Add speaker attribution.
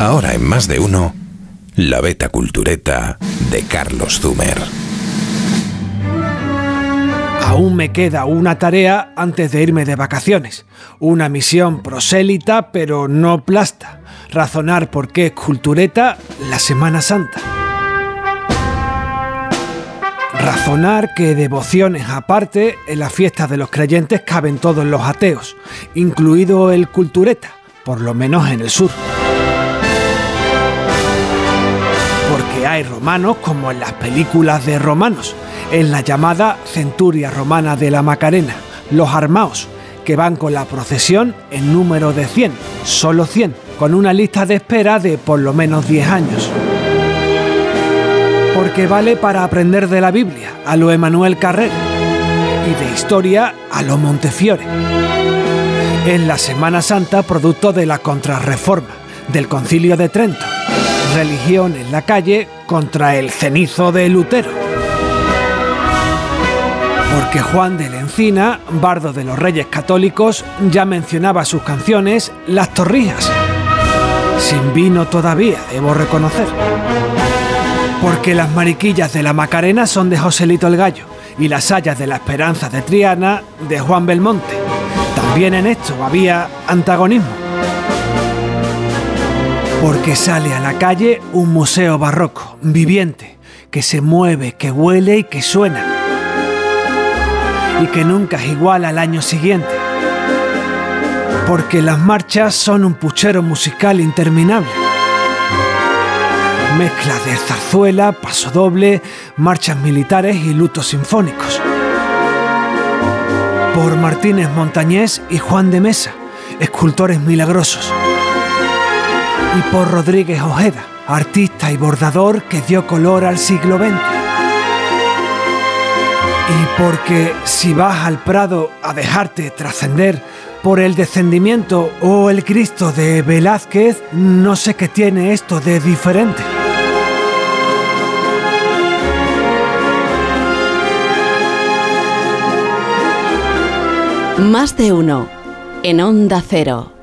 Speaker 1: Ahora en más de uno, la beta cultureta de Carlos Zumer.
Speaker 2: Aún me queda una tarea antes de irme de vacaciones. Una misión prosélita pero no plasta. Razonar por qué es cultureta la Semana Santa. Razonar que devociones aparte, en las fiestas de los creyentes caben todos los ateos, incluido el cultureta, por lo menos en el sur. Porque hay romanos como en las películas de romanos, en la llamada Centuria Romana de la Macarena, los armaos, que van con la procesión en número de 100, solo 100, con una lista de espera de por lo menos 10 años porque vale para aprender de la Biblia, a lo Emanuel Carrer, y de historia a lo Montefiore. En la Semana Santa, producto de la contrarreforma, del Concilio de Trento, religión en la calle contra el cenizo de Lutero. Porque Juan de la Encina, bardo de los Reyes Católicos, ya mencionaba sus canciones Las Torrijas. Sin vino todavía, debo reconocer porque las mariquillas de la Macarena son de Joselito el Gallo y las hayas de la Esperanza de Triana de Juan Belmonte. También en esto había antagonismo. Porque sale a la calle un museo barroco, viviente, que se mueve, que huele y que suena. Y que nunca es igual al año siguiente. Porque las marchas son un puchero musical interminable mezcla de zarzuela, paso doble, marchas militares y lutos sinfónicos. Por Martínez Montañés y Juan de Mesa, escultores milagrosos. Y por Rodríguez Ojeda, artista y bordador que dio color al siglo XX. Y porque si vas al Prado a dejarte trascender por el descendimiento o el Cristo de Velázquez, no sé qué tiene esto de diferente.
Speaker 3: Más de uno en Onda Cero.